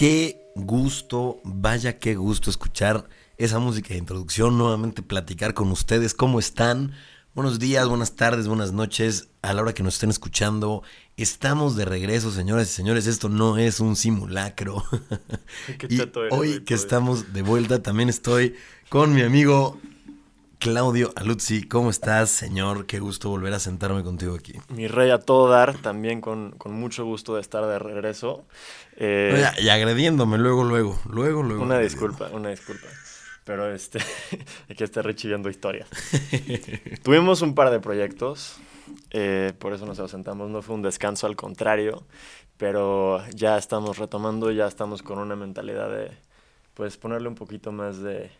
qué gusto, vaya qué gusto escuchar esa música de introducción, nuevamente platicar con ustedes, ¿cómo están? Buenos días, buenas tardes, buenas noches, a la hora que nos estén escuchando. Estamos de regreso, señoras y señores, esto no es un simulacro. y hoy que estamos de vuelta, también estoy con mi amigo Claudio Aluzzi, ¿cómo estás, señor? Qué gusto volver a sentarme contigo aquí. Mi rey a todo dar, también con, mucho gusto de estar de regreso. Eh, y agrediéndome luego, luego, luego, luego. Una disculpa, una disculpa. Pero este, aquí está Richie viendo historias. Tuvimos un par de proyectos, eh, por eso nos ausentamos, no fue un descanso, al contrario, pero ya estamos retomando, ya estamos con una mentalidad de, pues, ponerle un poquito más de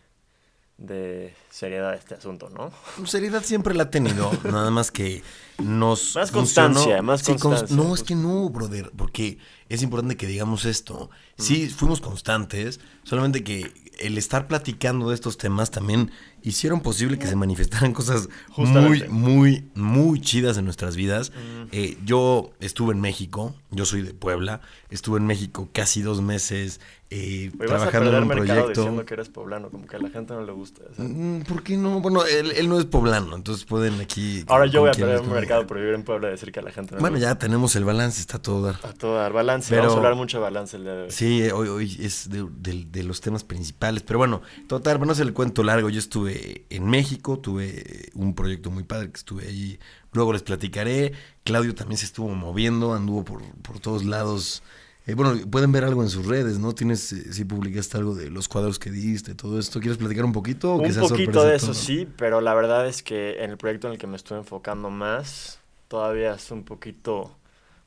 de seriedad este asunto, ¿no? Seriedad siempre la ha tenido, nada más que nos... Más constancia, más constancia. no, es que no, brother, porque es importante que digamos esto. Sí, fuimos constantes, solamente que el estar platicando de estos temas también hicieron posible que se manifestaran cosas muy, muy, muy chidas en nuestras vidas. Eh, yo estuve en México, yo soy de Puebla, estuve en México casi dos meses eh, trabajando en un proyecto. diciendo que eres poblano, como que a la gente no le gusta. Mm, ¿Por qué no? Bueno, él, no es poblano, entonces pueden aquí. Ahora yo voy a perder un mercado por vivir en Puebla y decir que a la gente no Bueno, ya tenemos el balance, está todo dar. A todo dar, balance. Vamos a hablar mucho de balance el día de hoy. Sí, hoy, hoy es de, los temas principales. Pero bueno, total, bueno, no es el cuento largo. Yo estuve en México, tuve un proyecto muy padre que estuve ahí. Luego les platicaré. Claudio también se estuvo moviendo, anduvo por, por todos lados eh, bueno, pueden ver algo en sus redes, ¿no? Tienes, eh, si publicaste algo de los cuadros que diste, todo esto. ¿Quieres platicar un poquito? un poquito de eso, sí, pero la verdad es que en el proyecto en el que me estoy enfocando más, todavía es un poquito,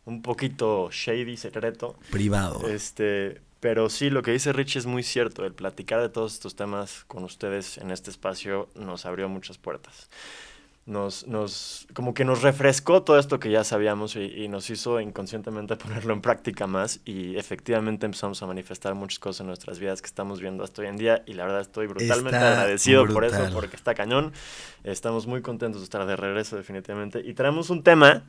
un poquito shady, secreto. Privado. Este, pero sí, lo que dice Rich es muy cierto. El platicar de todos estos temas con ustedes en este espacio nos abrió muchas puertas nos, nos, como que nos refrescó todo esto que ya sabíamos y, nos hizo inconscientemente ponerlo en práctica más y efectivamente empezamos a manifestar muchas cosas en nuestras vidas que estamos viendo hasta hoy en día y la verdad estoy brutalmente agradecido por eso, porque está cañón. Estamos muy contentos de estar de regreso definitivamente y traemos un tema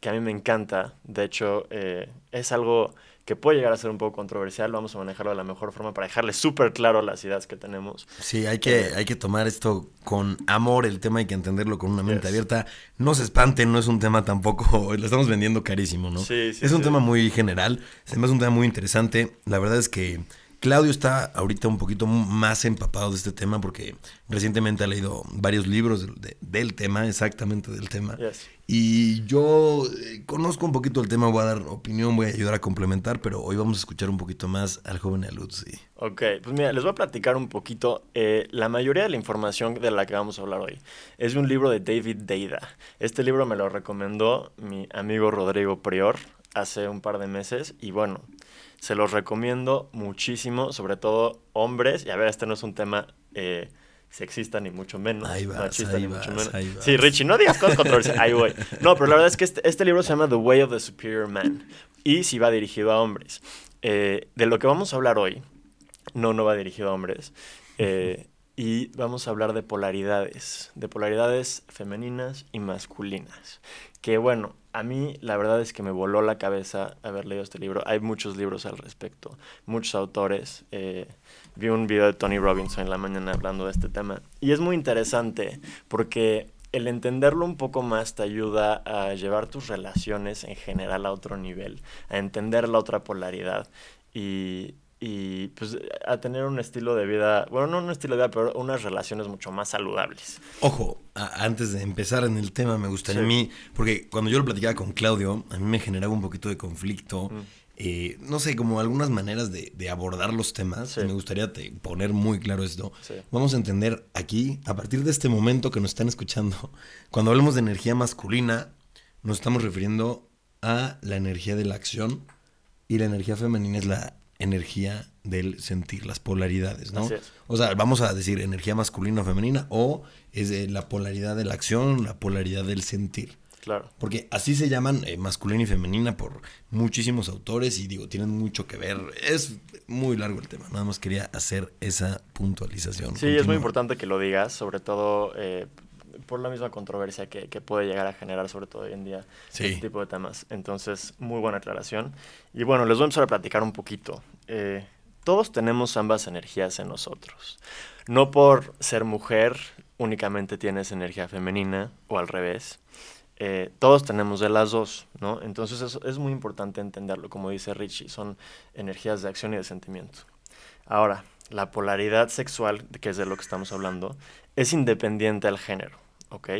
que a mí me encanta, de hecho eh, es algo que puede llegar a ser un poco controversial, vamos a manejarlo de la mejor forma para dejarle súper claro las ideas que tenemos. Sí, hay que, eh, hay que tomar esto con amor, el tema hay que entenderlo con una mente abierta. No se espanten, no es un tema tampoco, lo estamos vendiendo carísimo, ¿no? Sí, sí. Es un tema muy general, además es un tema muy interesante. La verdad es que Claudio está ahorita un poquito más empapado de este tema porque recientemente ha leído varios libros del tema, exactamente del tema. Y yo eh, conozco un poquito el tema, voy a dar opinión, voy a ayudar a complementar, pero hoy vamos a escuchar un poquito más al joven Aluzzi. Ok, pues mira, les voy a platicar un poquito. Eh, la mayoría de la información de la que vamos a hablar hoy es de un libro de David Deida. Este libro me lo recomendó mi amigo Rodrigo Prior hace un par de meses y bueno, se los recomiendo muchísimo, sobre todo hombres. Y a ver, este no es un tema eh, sexista ni mucho menos. Ahí machista ni mucho menos. Sí, Richie, no digas cosas controversiales. Ahí voy. No, pero la verdad es que este, este, libro se llama The Way of the Superior Man. Y sí va dirigido a hombres. Eh, de lo que vamos a hablar hoy, no, no va dirigido a hombres. Eh, y vamos a hablar de polaridades, de polaridades femeninas y masculinas. Que bueno, a mí la verdad es que me voló la cabeza haber leído este libro. Hay muchos libros al respecto, muchos autores. Eh, vi un video de Tony Robinson en la mañana hablando de este tema. Y es muy interesante porque el entenderlo un poco más te ayuda a llevar tus relaciones en general a otro nivel, a entender la otra polaridad. Y, y pues a tener un estilo de vida, bueno, no un estilo de vida, pero unas relaciones mucho más saludables. Ojo, antes de empezar en el tema, me gustaría a mí, porque cuando yo lo platicaba con Claudio, a mí me generaba un poquito de conflicto. Mm. Eh, no sé, como algunas maneras de, abordar los temas. me gustaría poner muy claro esto. Vamos a entender aquí, a partir de este momento que nos están escuchando, cuando hablamos de energía masculina, nos estamos refiriendo a la energía de la acción y la energía femenina es la energía del sentir, las polaridades, ¿no? O sea, vamos a decir energía masculina o femenina o es la polaridad de la acción, la polaridad del sentir. Claro. Porque así se llaman eh, masculina y femenina por muchísimos autores y digo, tienen mucho que ver. Es muy largo el tema, nada más quería hacer esa puntualización. Sí, es muy importante que lo digas, sobre todo eh, por la misma controversia que, puede llegar a generar, sobre todo hoy en día, este tipo de temas. Entonces, muy buena aclaración. Y bueno, les voy a empezar a platicar un poquito. eh, todos tenemos ambas energías en nosotros. No por ser mujer únicamente tienes energía femenina o al revés. Eh, todos tenemos de las dos, ¿no? Entonces es, es muy importante entenderlo, como dice Richie, son energías de acción y de sentimiento. Ahora, la polaridad sexual, que es de lo que estamos hablando, es independiente al género, ¿ok?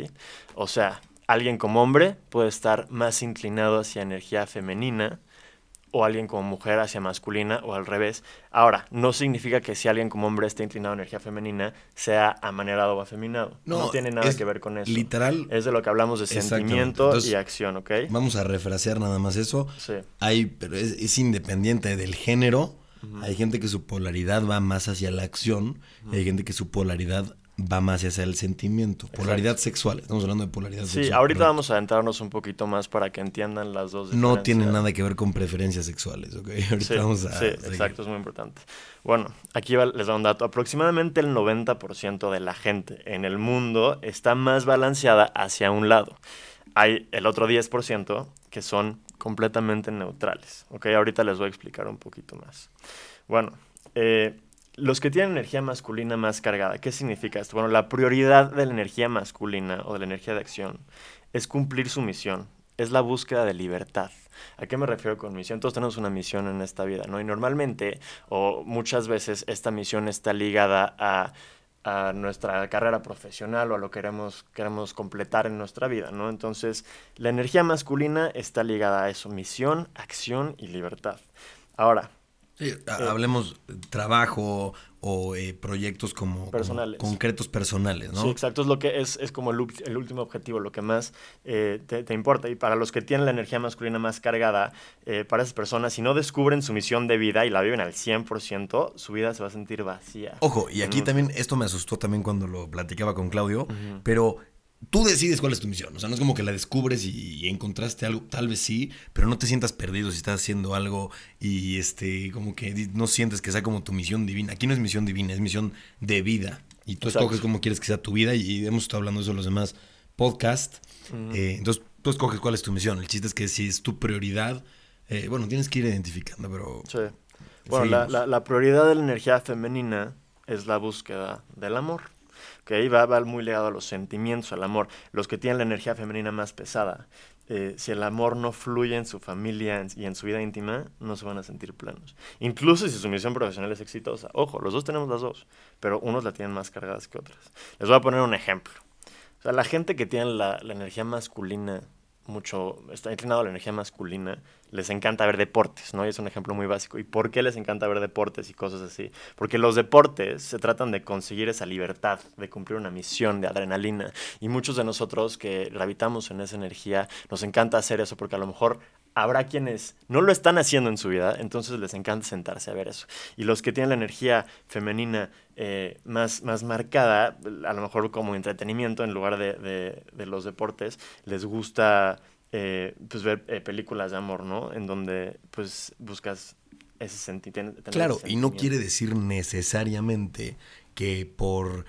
O sea, alguien como hombre puede estar más inclinado hacia energía femenina o alguien como mujer hacia masculina o al revés. Ahora, no significa que si alguien como hombre esté inclinado a energía femenina sea amanerado o afeminado. No, tiene nada que ver con eso. Literal. Es de lo que hablamos de sentimiento y acción, ¿ok? Vamos a refrasear nada más eso. Sí. Hay, pero es, independiente del género. Hay gente que su polaridad va más hacia la acción. hay gente que su polaridad va más hacia el sentimiento. Polaridad sexual. Estamos hablando de polaridad sí, sexual. Sí, ahorita vamos a adentrarnos un poquito más para que entiendan las dos. No tiene nada que ver con preferencias sexuales, ¿ok? Ahorita sí, vamos a. Sí, exacto, es muy importante. Bueno, aquí les da un dato. Aproximadamente el 90% de la gente en el mundo está más balanceada hacia un lado. Hay el otro 10% que son completamente neutrales, ¿ok? Ahorita les voy a explicar un poquito más. Bueno, eh los que tienen energía masculina más cargada, ¿qué significa esto? Bueno, la prioridad de la energía masculina o de la energía de acción es cumplir su misión, es la búsqueda de libertad. ¿A qué me refiero con misión? Todos tenemos una misión en esta vida, ¿no? Y normalmente, o muchas veces, esta misión está ligada a, nuestra carrera profesional o a lo que queremos, queremos completar en nuestra vida, ¿no? Entonces, la energía masculina está ligada a eso, misión, acción y libertad. Ahora, Sí, eh, hablemos trabajo o eh, proyectos como, personales. concretos personales, ¿no? Sí, exacto, es lo que es, es como el, último objetivo, lo que más eh, te, importa. Y para los que tienen la energía masculina más cargada, para esas personas, si no descubren su misión de vida y la viven al 100%, su vida se va a sentir vacía. Ojo, y aquí también, esto me asustó también cuando lo platicaba con Claudio, pero tú decides cuál es tu misión. O sea, no es como que la descubres y, encontraste algo, tal vez sí, pero no te sientas perdido si estás haciendo algo y este, como que no sientes que sea como tu misión divina. Aquí no es misión divina, es misión de vida. Y tú escoges cómo quieres que sea tu vida y hemos estado hablando de eso en los demás podcasts. Eh, entonces, tú escoges cuál es tu misión. El chiste es que si es tu prioridad, eh, bueno, tienes que ir identificando, pero... Sí. Bueno, la, la prioridad de la energía femenina es la búsqueda del amor que ahí va, va, muy ligado a los sentimientos, al amor. Los que tienen la energía femenina más pesada, eh, si el amor no fluye en su familia y en su vida íntima, no se van a sentir plenos. Incluso si su misión profesional es exitosa. Ojo, los dos tenemos las dos, pero unos la tienen más cargadas que otras. Les voy a poner un ejemplo. O sea, la gente que tiene la, la energía masculina mucho, está inclinado a la energía masculina, les encanta ver deportes, ¿no? Y es un ejemplo muy básico. ¿Y por qué les encanta ver deportes y cosas así? Porque los deportes se tratan de conseguir esa libertad, de cumplir una misión, de adrenalina. Y muchos de nosotros que gravitamos en esa energía, nos encanta hacer eso porque a lo mejor habrá quienes no lo están haciendo en su vida, entonces les encanta sentarse a ver eso. Y los que tienen la energía femenina eh, más, más marcada, a lo mejor como entretenimiento en lugar de, los deportes, les gusta eh, pues ver eh, películas de amor, ¿no? En donde pues buscas ese sentimiento. Claro, y no quiere decir necesariamente que por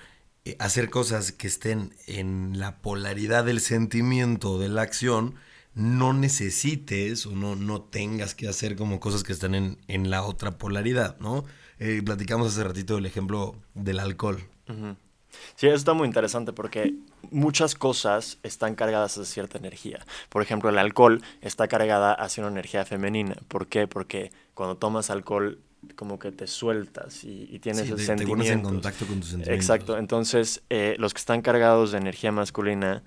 hacer cosas que estén en la polaridad del sentimiento, de la acción, no necesites o no, no tengas que hacer como cosas que están en, en la otra polaridad, ¿no? Eh, platicamos hace ratito el ejemplo del alcohol. Sí, eso está muy interesante porque muchas cosas están cargadas de cierta energía. Por ejemplo, el alcohol está cargada hacia una energía femenina. ¿Por qué? Porque cuando tomas alcohol como que te sueltas y, tienes sí, te, pones en contacto con tus sentimientos. Exacto. Entonces, eh, los que están cargados de energía masculina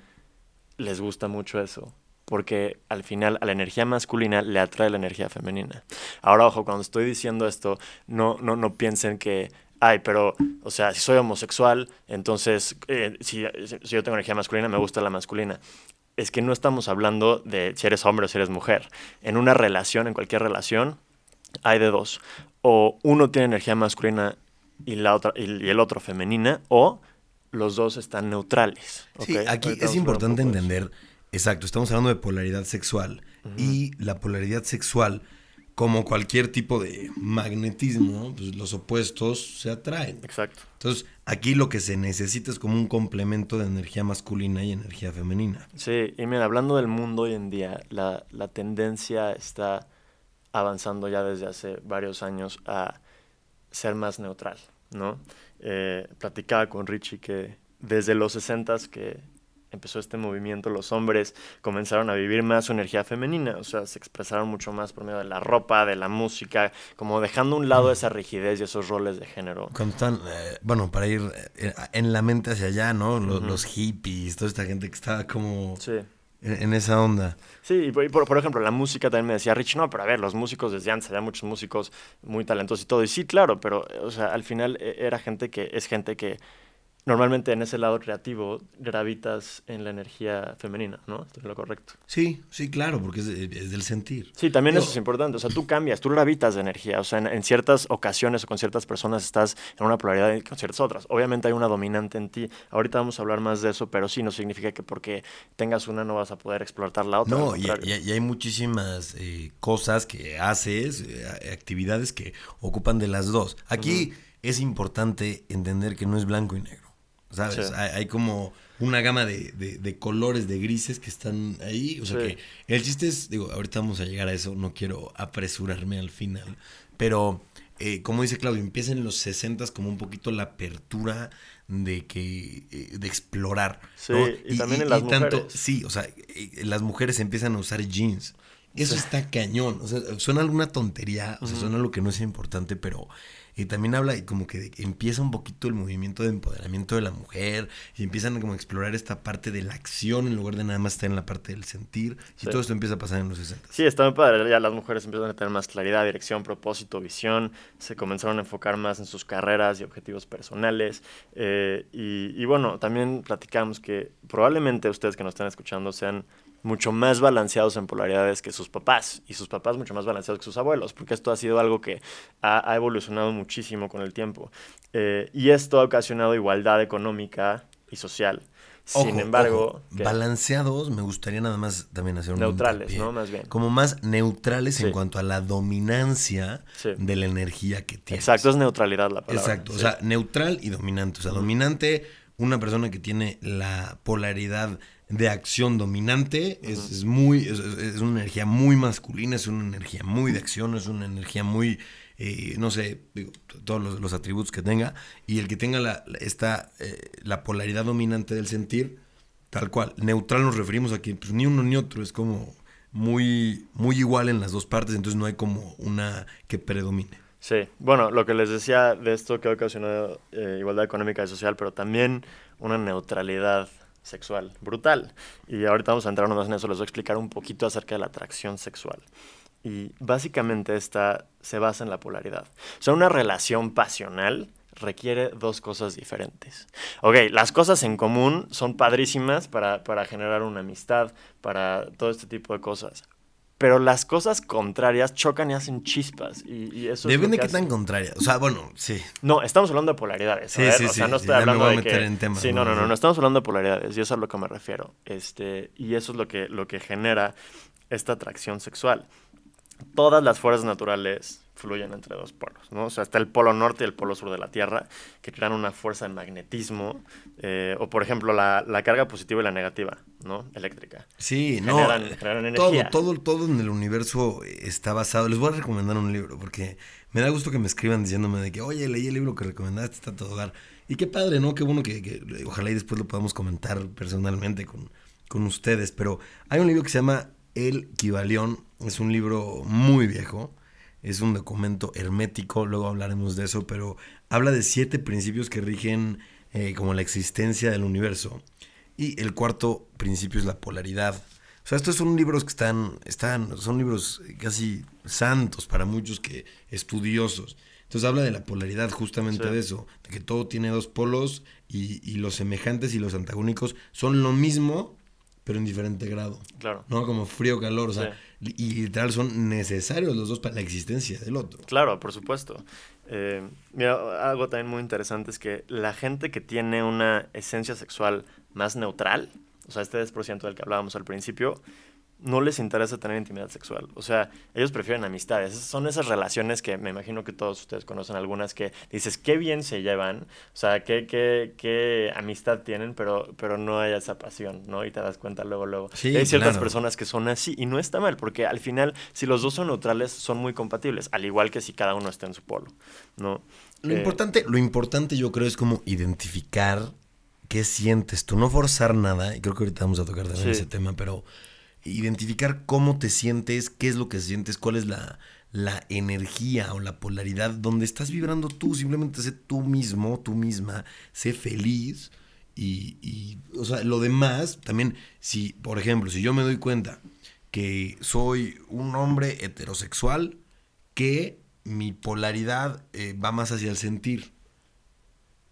les gusta mucho eso porque al final a la energía masculina le atrae la energía femenina. Ahora, ojo, cuando estoy diciendo esto, no, no, no piensen que, ay, pero, o sea, si soy homosexual, entonces, eh, si, si, yo tengo energía masculina, me gusta la masculina. Es que no estamos hablando de si eres hombre o si eres mujer. En una relación, en cualquier relación, hay de dos. O uno tiene energía masculina y, la otra, y, el otro femenina, o los dos están neutrales. Sí, aquí es importante entender Exacto, estamos hablando de polaridad sexual. Y la polaridad sexual, como cualquier tipo de magnetismo, pues los opuestos se atraen. Exacto. Entonces, aquí lo que se necesita es como un complemento de energía masculina y energía femenina. Sí, y mira, hablando del mundo hoy en día, la, la tendencia está avanzando ya desde hace varios años a ser más neutral, ¿no? Eh, platicaba con Richie que desde los 60 que empezó este movimiento, los hombres comenzaron a vivir más su energía femenina, o sea, se expresaron mucho más por medio de la ropa, de la música, como dejando a un lado esa rigidez y esos roles de género. Cuando están, eh, bueno, para ir eh, en la mente hacia allá, ¿no? Los, hippies, toda esta gente que estaba como... En, esa onda. Sí, y por, por, ejemplo, la música también me decía Rich, no, pero a ver, los músicos desde antes había muchos músicos muy talentosos y todo. Y sí, claro, pero, o sea, al final eh, era gente que, es gente que normalmente en ese lado creativo gravitas en la energía femenina, ¿no? Esto es lo correcto. Sí, sí, claro, porque es, del sentir. Sí, también eso es importante. O sea, tú cambias, tú gravitas de energía. O sea, en, ciertas ocasiones o con ciertas personas estás en una polaridad y con ciertas otras. Obviamente hay una dominante en ti. Ahorita vamos a hablar más de eso, pero sí no significa que porque tengas una no vas a poder explotar la otra. No, y, hay muchísimas eh, cosas que haces, eh, actividades que ocupan de las dos. Aquí es importante entender que no es blanco y negro. ¿Sabes? Hay, como una gama de, colores, de grises que están ahí. O sea que el chiste es, digo, ahorita vamos a llegar a eso, no quiero apresurarme al final, pero eh, como dice Claudio, empieza en los 60 como un poquito la apertura de que eh, de explorar. Sí, y, también en las mujeres. sí, o sea, eh, las mujeres empiezan a usar jeans. Eso está cañón. O sea, suena alguna tontería, o sea, suena algo que no es importante, pero y también habla y como que empieza un poquito el movimiento de empoderamiento de la mujer y empiezan como a explorar esta parte de la acción en lugar de nada más estar en la parte del sentir y todo esto empieza a pasar en los 60. Sí, está muy padre, ya las mujeres empiezan a tener más claridad, dirección, propósito, visión, se comenzaron a enfocar más en sus carreras y objetivos personales eh, y, y bueno, también platicamos que probablemente ustedes que nos están escuchando sean mucho más balanceados en polaridades que sus papás y sus papás mucho más balanceados que sus abuelos, porque esto ha sido algo que ha, evolucionado muchísimo con el tiempo. Eh, y esto ha ocasionado igualdad económica y social. Sin embargo, balanceados, me gustaría nada más también hacer un neutrales, ¿no? Más bien. Como más neutrales en cuanto a la dominancia de la energía que tiene. Exacto, es neutralidad la palabra. Exacto, o sea, neutral y dominante. O sea, dominante, una persona que tiene la polaridad de acción dominante, es, muy, es, una energía muy masculina, es una energía muy de acción, es una energía muy, eh, no sé, todos los, atributos que tenga, y el que tenga la, esta, eh, la polaridad dominante del sentir, tal cual, neutral nos referimos a que pues, ni uno ni otro, es como muy, muy igual en las dos partes, entonces no hay como una que predomine. Sí, bueno, lo que les decía de esto que ha ocasionado eh, igualdad económica y social, pero también una neutralidad sexual, brutal. Y ahorita vamos a entrar más en eso, les voy a explicar un poquito acerca de la atracción sexual. Y básicamente esta se basa en la polaridad. O sea, una relación pasional requiere dos cosas diferentes. Ok, las cosas en común son padrísimas para, para generar una amistad, para todo este tipo de cosas pero las cosas contrarias chocan y hacen chispas. Y, eso Depende de qué tan contrarias. O sea, bueno, sí. No, estamos hablando de polaridades. Sí, sí, o sea, no estoy hablando de que... sí, no, no, no, no, estamos hablando de polaridades y eso es a lo que me refiero. Este, y eso es lo que, lo que genera esta atracción sexual. Todas las fuerzas naturales fluyen entre dos polos, ¿no? O sea, está el polo norte y el polo sur de la Tierra, que crean una fuerza de magnetismo, eh, o por ejemplo, la, carga positiva y la negativa, ¿no? Eléctrica. Sí, no. Generan energía. Todo, todo, todo en el universo está basado. Les voy a recomendar un libro, porque me da gusto que me escriban diciéndome de que, oye, leí el libro que recomendaste, está todo dar. Y qué padre, ¿no? Qué bueno que, que ojalá y después lo podamos comentar personalmente con, con ustedes. Pero hay un libro que se llama El Kibalión, es un libro muy viejo es un documento hermético, luego hablaremos de eso, pero habla de siete principios que rigen eh, como la existencia del universo. Y el cuarto principio es la polaridad. O sea, estos son libros que están, están, son libros casi santos para muchos que estudiosos. Entonces habla de la polaridad justamente de eso, de que todo tiene dos polos y, y, los semejantes y los antagónicos son lo mismo, pero en diferente grado. Claro. ¿No? Como frío, calor, o sea, y literal son necesarios los dos para la existencia del otro. Claro, por supuesto. Eh, mira, algo también muy interesante es que la gente que tiene una esencia sexual más neutral, o sea, este 10% del que hablábamos al principio, no les interesa tener intimidad sexual. O sea, ellos prefieren amistades. Son esas relaciones que me imagino que todos ustedes conocen algunas que dices, qué bien se llevan, o sea, qué, qué, qué amistad tienen, pero, pero no hay esa pasión, ¿no? Y te das cuenta luego, luego. hay ciertas personas que son así y no está mal, porque al final, si los dos son neutrales, son muy compatibles, al igual que si cada uno está en su polo, ¿no? Lo, eh, importante, lo importante yo creo es como identificar qué sientes tú, no forzar nada, y creo que ahorita vamos a tocar también ese tema, pero identificar cómo te sientes, qué es lo que sientes, cuál es la, la energía o la polaridad donde estás vibrando tú, simplemente sé tú mismo, tú misma, sé feliz y, y, o sea, lo demás, también, si, por ejemplo, si yo me doy cuenta que soy un hombre heterosexual, que mi polaridad eh, va más hacia el sentir.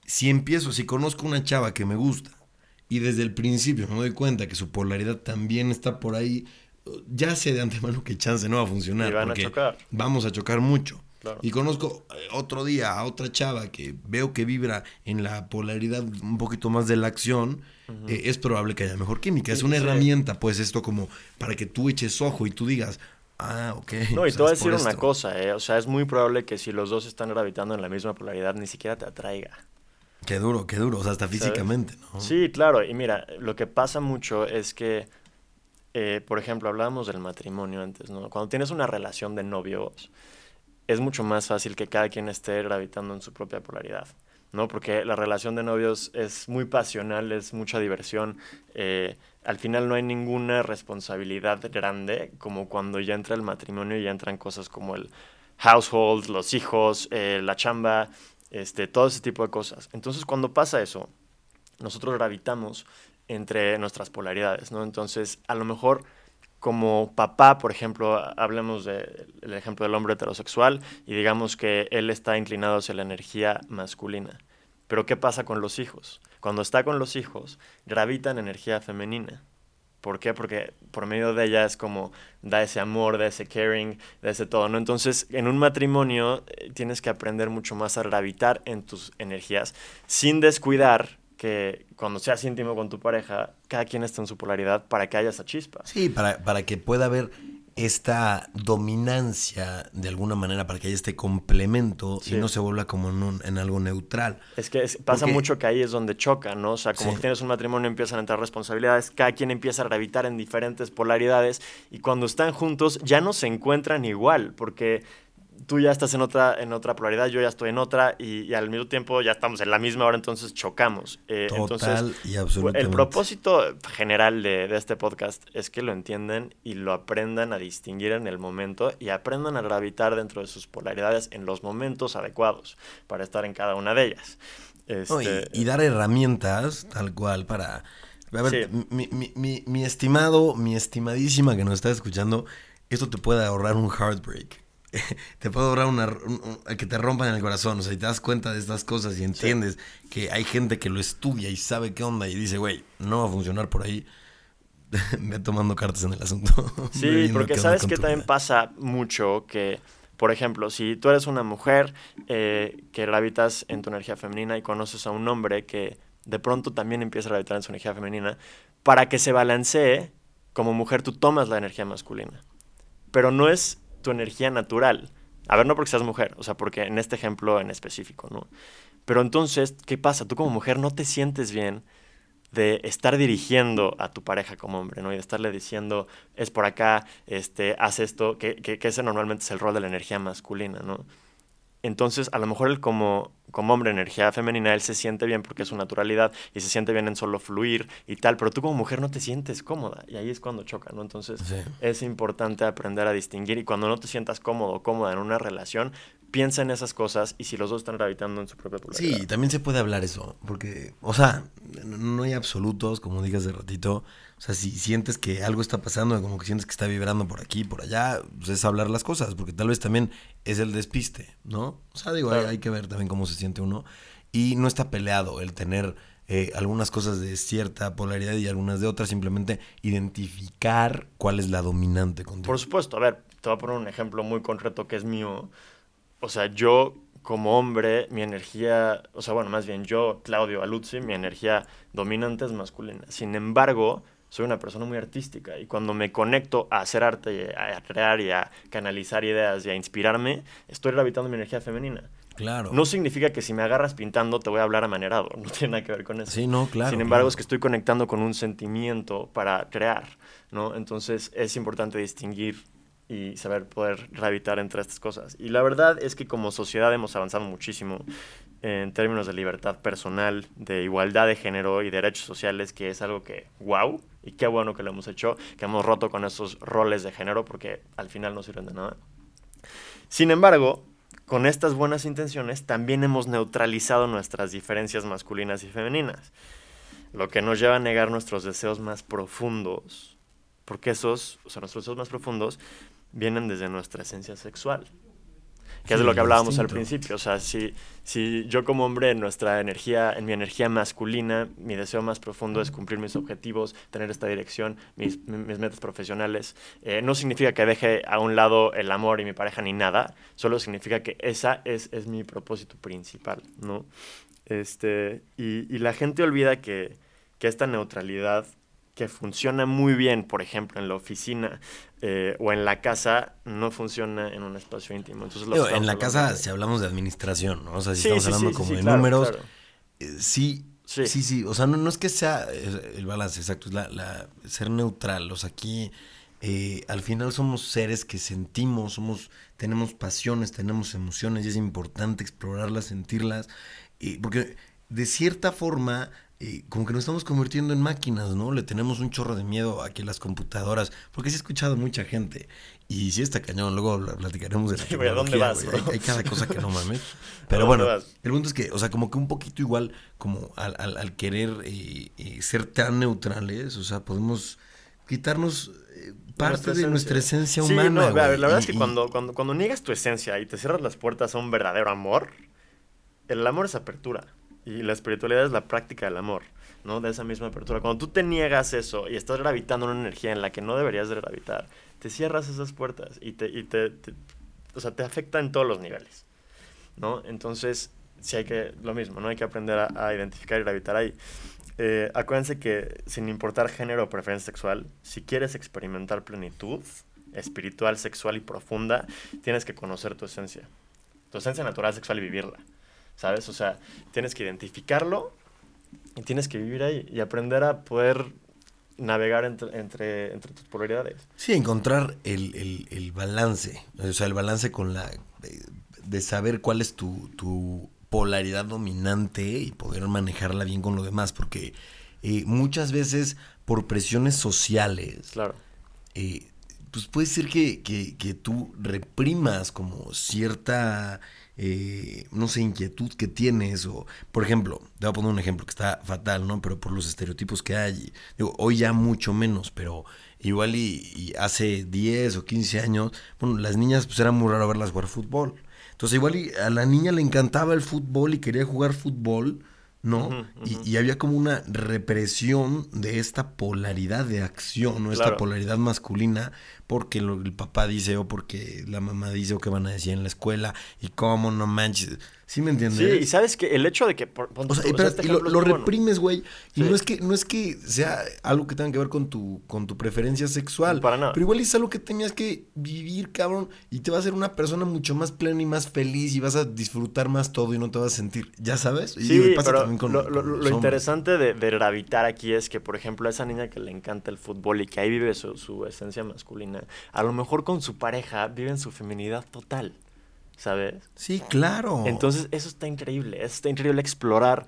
Si empiezo, si conozco una chava que me gusta y desde el principio me doy cuenta que su polaridad también está por ahí, ya sé de antemano que chance no va a funcionar. porque Vamos a chocar mucho. Y conozco eh, otro día a otra chava que veo que vibra en la polaridad un poquito más de la acción, eh, es probable que haya mejor química. es una herramienta, pues, esto como para que tú eches ojo y tú digas, ah, ok. No, y te voy a decir una cosa, eh, o sea, es muy probable que si los dos están gravitando en la misma polaridad, ni siquiera te atraiga. Qué duro, qué duro, o sea, hasta físicamente, ¿no? Sí, claro, y mira, lo que pasa mucho es que, eh, por ejemplo, hablábamos del matrimonio antes, ¿no? Cuando tienes una relación de novios, es mucho más fácil que cada quien esté gravitando en su propia polaridad. ¿no? Porque la relación de novios es muy pasional, es mucha diversión. Eh, al final no hay ninguna responsabilidad grande como cuando ya entra el matrimonio y ya entran cosas como el household, los hijos, eh, la chamba, este, todo ese tipo de cosas. Entonces, cuando pasa eso, nosotros gravitamos entre nuestras polaridades, ¿no? Entonces, a lo mejor como papá, por ejemplo, hablemos del ejemplo del hombre heterosexual y digamos que él está inclinado hacia la energía masculina. Pero ¿qué pasa con los hijos? Cuando está con los hijos, gravita en energía femenina. ¿Por qué? Porque por medio de ella es como da ese amor, da ese caring, da ese todo, ¿no? Entonces, en un matrimonio eh, tienes que aprender mucho más a gravitar en tus energías sin descuidar que cuando seas íntimo con tu pareja, cada quien está en su polaridad para que haya esa chispa. Sí, para, para que pueda haber esta dominancia de alguna manera para que haya este complemento y no se vuelva como en, en algo neutral. Es que pasa mucho que ahí es donde choca, ¿no? O sea, como que tienes un matrimonio empiezan a entrar responsabilidades, cada quien empieza a gravitar en diferentes polaridades y cuando están juntos ya no se encuentran igual porque tú ya estás en otra, en otra polaridad, yo ya estoy en otra y, al mismo tiempo ya estamos en la misma hora, entonces chocamos. Eh, Total y absolutamente. El propósito general de, de, este podcast es que lo entiendan y lo aprendan a distinguir en el momento y aprendan a gravitar dentro de sus polaridades en los momentos adecuados para estar en cada una de ellas. Este, y, dar herramientas tal cual para... A ver, mi, mi, mi, mi estimado, mi estimadísima que nos está escuchando, esto te puede ahorrar un heartbreak. te puede durar una, que te rompan en el corazón. O sea, si te das cuenta de estas cosas y entiendes que hay gente que lo estudia y sabe qué onda y dice, güey, no va a funcionar por ahí, ve tomando cartas en el asunto. Sí, porque sabes que también pasa mucho que, por ejemplo, si tú eres una mujer eh, que gravitas en tu energía femenina y conoces a un hombre que de pronto también empieza a gravitar en su energía femenina, para que se balancee, como mujer tú tomas la energía masculina. Pero no es tu energía natural. A ver, no porque seas mujer, o sea, porque en este ejemplo en específico, ¿no? Pero entonces, ¿qué pasa? Tú como mujer no te sientes bien de estar dirigiendo a tu pareja como hombre, ¿no? Y de estarle diciendo, es por acá, este, haz esto, que, que, que ese normalmente es el rol de la energía masculina, ¿no? Entonces, a lo mejor él como, como hombre, energía femenina, él se siente bien porque es su naturalidad y se siente bien en solo fluir y tal, pero tú como mujer no te sientes cómoda y ahí es cuando choca, ¿no? Entonces, es importante aprender a distinguir y cuando no te sientas cómodo o cómoda en una relación, piensa en esas cosas y si los dos están gravitando en su propia polaridad. Sí, también se puede hablar eso, porque, o sea, no hay absolutos, como digas de ratito, o sea, si sientes que algo está pasando, como que sientes que está vibrando por aquí, por allá, pues es hablar las cosas, porque tal vez también es el despiste, ¿no? O sea, digo, hay, que ver también cómo se siente uno. Y no está peleado el tener eh, algunas cosas de cierta polaridad y algunas de otras, simplemente identificar cuál es la dominante contigo. Por supuesto, a ver, te voy a poner un ejemplo muy concreto que es mío. O sea, yo como hombre, mi energía, o sea, bueno, más bien yo, Claudio Aluzzi, mi energía dominante es masculina. Sin embargo, soy una persona muy artística y cuando me conecto a hacer arte, a crear y a canalizar ideas y a inspirarme, estoy gravitando mi energía femenina. Claro. No significa que si me agarras pintando te voy a hablar amanerado, no tiene nada que ver con eso. Sí, no, claro. Sin embargo, es que estoy conectando con un sentimiento para crear, ¿no? Entonces es importante distinguir y saber poder gravitar entre estas cosas. Y la verdad es que como sociedad hemos avanzado muchísimo en términos de libertad personal, de igualdad de género y derechos sociales, que es algo que, wow, y qué bueno que lo hemos hecho, que hemos roto con esos roles de género, porque al final no sirven de nada. Sin embargo, con estas buenas intenciones también hemos neutralizado nuestras diferencias masculinas y femeninas, lo que nos lleva a negar nuestros deseos más profundos, porque esos, o sea, nuestros deseos más profundos vienen desde nuestra esencia sexual que es de lo que hablábamos al principio. O sea, si, si yo como hombre en nuestra energía, en mi energía masculina, mi deseo más profundo es cumplir mis objetivos, tener esta dirección, mis, mis metas profesionales, eh, no significa que deje a un lado el amor y mi pareja ni nada, solo significa que esa es, es mi propósito principal, ¿no? Este, y, y la gente olvida que, que esta neutralidad que funciona muy bien, por ejemplo, en la oficina eh, o en la casa, no funciona en un espacio íntimo. Entonces, en la casa, si hablamos de administración, ¿no? O sea, si estamos hablando como de números, eh, sí, sí, sí, O sea, no, no es que sea el balance, exacto, es la, la ser neutral. O sea, aquí eh, al final somos seres que sentimos, somos, tenemos pasiones, tenemos emociones y es importante explorarlas, sentirlas, porque de cierta forma como que nos estamos convirtiendo en máquinas, ¿no? Le tenemos un chorro de miedo aquí a las computadoras, porque sí he escuchado mucha gente. Y sí está cañón, luego platicaremos de la sí, ¿dónde vas? Hay, cada cosa que no mames. Pero bueno, el punto es que, o sea, como que un poquito igual, como al, al, querer eh, eh, ser tan neutrales, o sea, podemos quitarnos eh, parte de nuestra esencia humana. Sí, no, la verdad es que cuando, cuando, cuando niegas tu esencia y te cierras las puertas a un verdadero amor, el amor es apertura. Y la espiritualidad es la práctica del amor, ¿no? De esa misma apertura. Cuando tú te niegas eso y estás gravitando una energía en la que no deberías de gravitar, te cierras esas puertas y te, y te, o sea, te afecta en todos los niveles, ¿no? Entonces, sí hay que, lo mismo, ¿no? Hay que aprender a, identificar y gravitar ahí. Eh, acuérdense que sin importar género o preferencia sexual, si quieres experimentar plenitud espiritual, sexual y profunda, tienes que conocer tu esencia. Tu esencia natural, sexual y vivirla. ¿Sabes? O sea, tienes que identificarlo y tienes que vivir ahí y aprender a poder navegar entre, entre, tus polaridades. Sí, encontrar el, balance, o sea, el balance con la... de saber cuál es tu, polaridad dominante y poder manejarla bien con lo demás, porque eh, muchas veces por presiones sociales, claro. Eh, pues puede ser que, que, que, tú reprimas como cierta eh, no sé, inquietud que tienes o, por ejemplo, te voy a poner un ejemplo que está fatal, ¿no? Pero por los estereotipos que hay, digo, hoy ya mucho menos, pero igual y, hace 10 o 15 años, bueno, las niñas pues era muy raro verlas jugar fútbol. Entonces igual y a la niña le encantaba el fútbol y quería jugar fútbol, ¿no? Y, había como una represión de esta polaridad de acción, ¿no? Esta polaridad masculina, porque el papá dice o porque la mamá dice o que van a decir en la escuela y cómo no manches. ¿Sí me entiendes? Sí, y sabes que el hecho de que... o sea, este lo, reprimes, güey. Y no, es que, no es que sea algo que tenga que ver con tu, con tu preferencia sexual. Para nada. Pero igual es algo que tenías que vivir, cabrón. Y te va a hacer una persona mucho más plena y más feliz. Y vas a disfrutar más todo y no te vas a sentir... ¿Ya sabes? Sí, pero lo, interesante de, de, gravitar aquí es que, por ejemplo, a esa niña que le encanta el fútbol y que ahí vive su, su esencia masculina, a lo mejor con su pareja vive en su feminidad total. ¿Sabes? Sí, claro. Entonces, eso está increíble. Está increíble explorar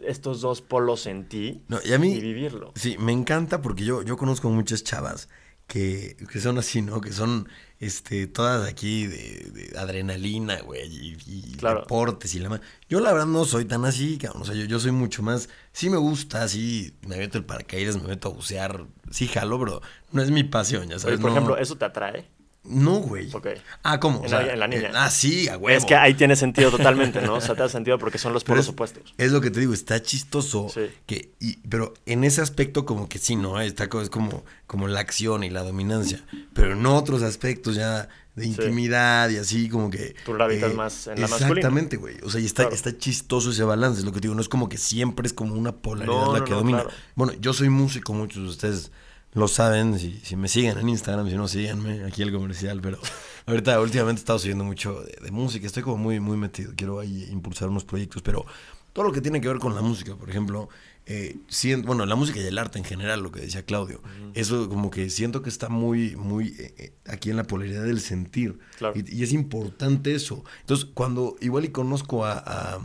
estos dos polos en ti y, a mí, vivirlo. Sí, me encanta porque yo, yo conozco muchas chavas que, son así, ¿no? Que son este, todas aquí de, adrenalina, güey, y, deportes y la más. Yo la verdad no soy tan así, cabrón. O sea, yo, yo soy mucho más. Sí me gusta, sí, me meto el paracaídas, me meto a bucear, sí jalo, pero no es mi pasión, ya sabes. por ejemplo, ¿eso te atrae? No, güey. Ok. Ah, ¿cómo? O En sea, la- en la niña. eh, ah, sí, a huevo. Es que ahí tiene sentido totalmente, ¿no? O sea, te da sentido porque son los polos es- opuestos. Es lo que te digo, está chistoso. Sí. Que, y, pero en ese aspecto, como que sí, ¿no? Está, es como, como la acción y la dominancia. Pero en otros aspectos ya de intimidad y así, como que. eh, Tú la habitas más en la. Exactamente, güey. O sea, y está, Claro. está chistoso ese balance. Es lo que te digo. No es como que siempre es como una polaridad No, la no, que no, domina. claro. Bueno, yo soy músico, muchos de ustedes lo saben. Si, si me siguen en Instagram, si no, síganme. Aquí el comercial, pero. Ahorita, últimamente he estado siguiendo mucho de, de música, estoy como muy, muy metido, quiero ahí impulsar unos proyectos, pero todo lo que tiene que ver con la música, por ejemplo, eh, sien- bueno, la música y el arte en general, lo que decía Claudio, eso como que siento que está muy, muy eh, eh, aquí en la polaridad del sentir, Claro. y, y es importante eso. Entonces, cuando igual y conozco a, a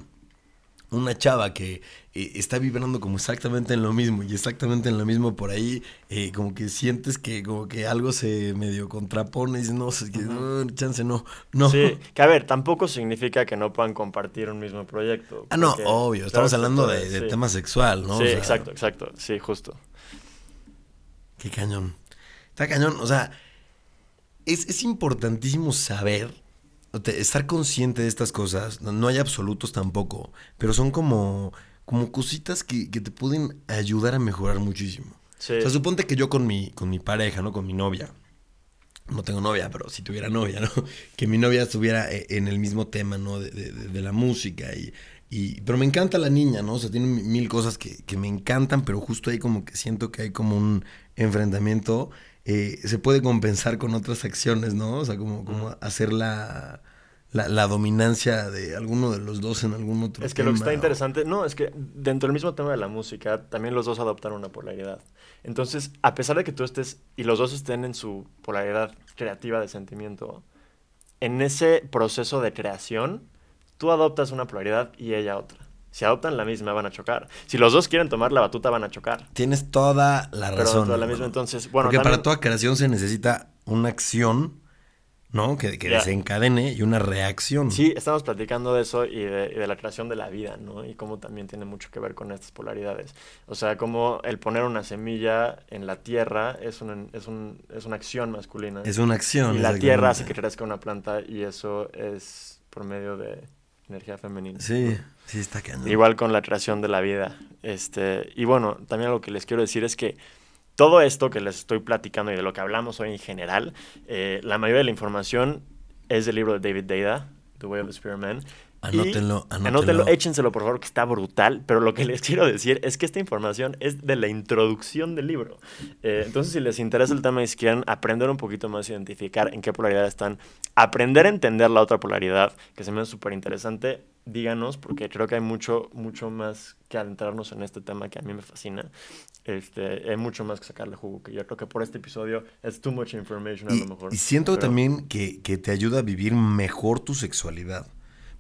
una chava que eh, está vibrando como exactamente en lo mismo y exactamente en lo mismo por ahí, eh, como que sientes que como que algo se medio contrapone y dices, no, es que, no, chance no, no. Sí, que a ver, tampoco significa que no puedan compartir un mismo proyecto. Ah, no, obvio, estamos hablando de, de sí. tema sexual, ¿no? O Sí, sea, exacto, exacto. Sí, justo. Qué cañón. Está cañón, o sea, es, es importantísimo saber, estar consciente de estas cosas, no, hay absolutos tampoco, pero son como, como cositas que, que te pueden ayudar a mejorar muchísimo. Sí. O sea, suponte que yo con mi, con mi pareja, ¿no? Con mi novia. No tengo novia, pero si tuviera novia, ¿no? Que mi novia estuviera eh, en el mismo tema, ¿no? De, de- de- la música y, y... Pero me encanta la niña, ¿no? O sea, tiene mi- mil cosas que, que me encantan, pero justo ahí como que siento que hay como un enfrentamiento. eh, se puede compensar con otras acciones, ¿no? O sea, como, como hacer la, la, la dominancia de alguno de los dos en algún otro Es que lo que está o- interesante, no, es que dentro del mismo tema de la música, también los dos adoptaron una polaridad. Entonces, a pesar de que tú estés y los dos estén en su polaridad creativa de sentimiento, en ese proceso de creación, tú adoptas una polaridad y ella otra. Si adoptan la misma, van a chocar. Si los dos quieren tomar la batuta, van a chocar. Tienes toda la Pero razón. toda la hermano. misma, entonces, bueno, Porque también- para toda creación se necesita una acción, ¿no? Que, que desencadene y una reacción. Sí, estamos platicando de eso y de, y de la creación de la vida, ¿no? Y cómo también tiene mucho que ver con estas polaridades. O sea, como el poner una semilla en la tierra es, un, es, un, es una acción masculina. Es una acción. y la tierra hace que crezca una planta y eso es por medio de energía femenina. Sí, sí, está cañón. Igual con la creación de la vida. Este, y bueno, también lo que les quiero decir es que todo esto que les estoy platicando y de lo que hablamos hoy en general, eh, la mayoría de la información es del libro de David Deida, The Way of the Spirit Man. Y Anótenlo, anótenlo. Anótenlo, échenselo por favor, que está brutal. Pero lo que les quiero decir es que esta información es de la introducción del libro. Eh, entonces, si les interesa el tema y si quieren aprender un poquito más, identificar en qué polaridad están, aprender a entender la otra polaridad, que se me hace súper interesante, díganos, porque creo que hay mucho, mucho más que adentrarnos en este tema que a mí me fascina. Este, hay mucho más que sacarle jugo, que yo creo que por este episodio es too much information a Y, lo mejor. y siento Pero- también que, que te ayuda a vivir mejor tu sexualidad.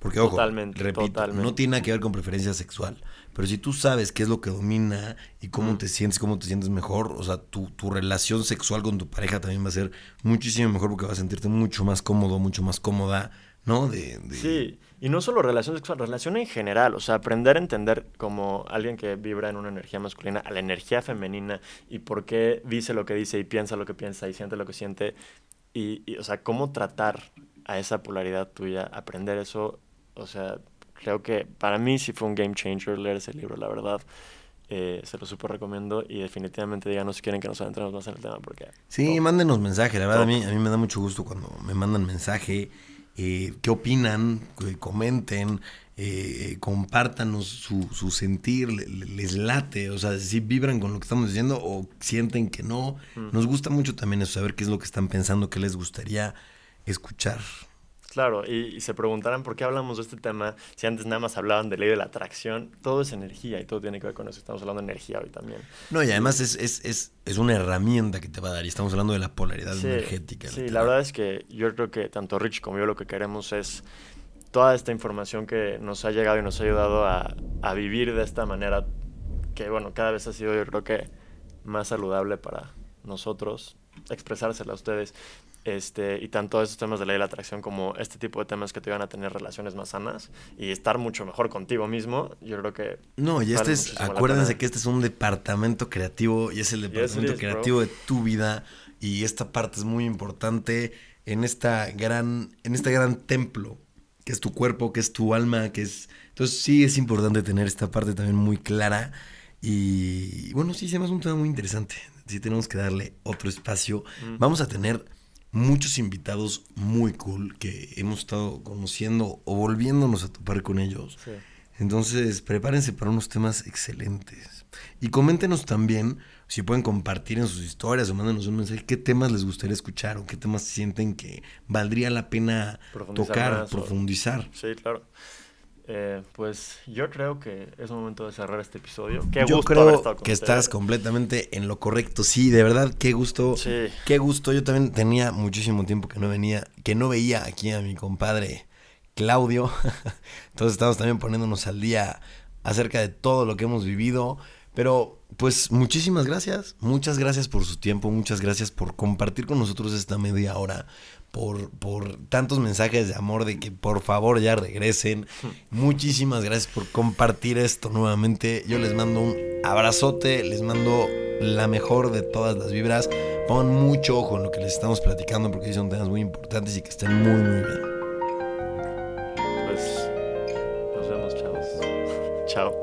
Porque, ojo, Totalmente, repito, totalmente. no tiene nada que ver con preferencia sexual. Pero si tú sabes qué es lo que domina y cómo Ujú. te sientes, cómo te sientes mejor, o sea, tu, tu relación sexual con tu pareja también va a ser muchísimo mejor porque vas a sentirte mucho más cómodo, mucho más cómoda, ¿no? De, de- Sí, y no solo relación sexual, relación en general, o sea, aprender a entender como alguien que vibra en una energía masculina a la energía femenina y por qué dice lo que dice y piensa lo que piensa y siente lo que siente y, y, o sea, cómo tratar a esa polaridad tuya, aprender eso, o sea, creo que para mí sí fue un game changer leer ese libro, la verdad. Eh, se lo súper recomiendo y definitivamente díganos si quieren que nos adentremos más en el tema porque... Sí, mándenos mensaje. La verdad, a mí, a mí me da mucho gusto cuando me mandan mensaje. eh, ¿Qué opinan? Comenten. eh, compártanos su, su sentir. le- le- les late. O sea, si vibran con lo que estamos diciendo o sienten que no. Mm. Nos gusta mucho también eso, saber qué es lo que están pensando, qué les gustaría escuchar. Claro, y, y se preguntarán por qué hablamos de este tema si antes nada más hablaban de ley de la atracción. Todo es energía y todo tiene que ver con eso. Estamos hablando de energía hoy también. No, y además es, es, es, es una herramienta que te va a dar. Y estamos hablando de la polaridad Sí, energética. sí, literal. la verdad es que yo creo que tanto Rich como yo lo que queremos es toda esta información que nos ha llegado y nos ha ayudado a, a vivir de esta manera que, bueno, cada vez ha sido yo creo que más saludable para nosotros, expresársela a ustedes. Este, y tanto esos temas de ley de la atracción como este tipo de temas que te van a tener relaciones más sanas y estar mucho mejor contigo mismo, yo creo que No, y este es, acuérdense que este es un departamento creativo y es el Yes, departamento bro. creativo de tu vida y esta parte es muy importante. en esta gran, en este gran templo que es tu cuerpo, que es tu alma, que es... Entonces sí es importante tener esta parte también muy clara y bueno, sí, se me hace un tema muy interesante. Sí tenemos que darle otro espacio. Vamos a tener muchos invitados muy cool que hemos estado conociendo o volviéndonos a topar con ellos. Entonces, prepárense para unos temas excelentes. Y coméntenos también si pueden compartir en sus historias o mándenos un mensaje qué temas les gustaría escuchar o qué temas sienten que valdría la pena tocar, profundizar. Sí, claro. Eh, pues yo creo que es momento de cerrar este episodio. Qué yo creo que estás completamente en lo correcto. Sí, de verdad, qué gusto. Sí. Qué gusto. Yo también tenía muchísimo tiempo que no venía, que no veía aquí a mi compadre Claudio. Entonces estamos también poniéndonos al día acerca de todo lo que hemos vivido. Pero pues muchísimas gracias, muchas gracias por su tiempo, muchas gracias por compartir con nosotros esta media hora, por, por tantos mensajes de amor de que por favor ya regresen. Muchísimas gracias por compartir esto nuevamente. Yo les mando un abrazote, les mando la mejor de todas las vibras. Pongan mucho ojo en lo que les estamos platicando porque son temas muy importantes y que estén muy, muy bien. Pues nos vemos, chavos. Chao.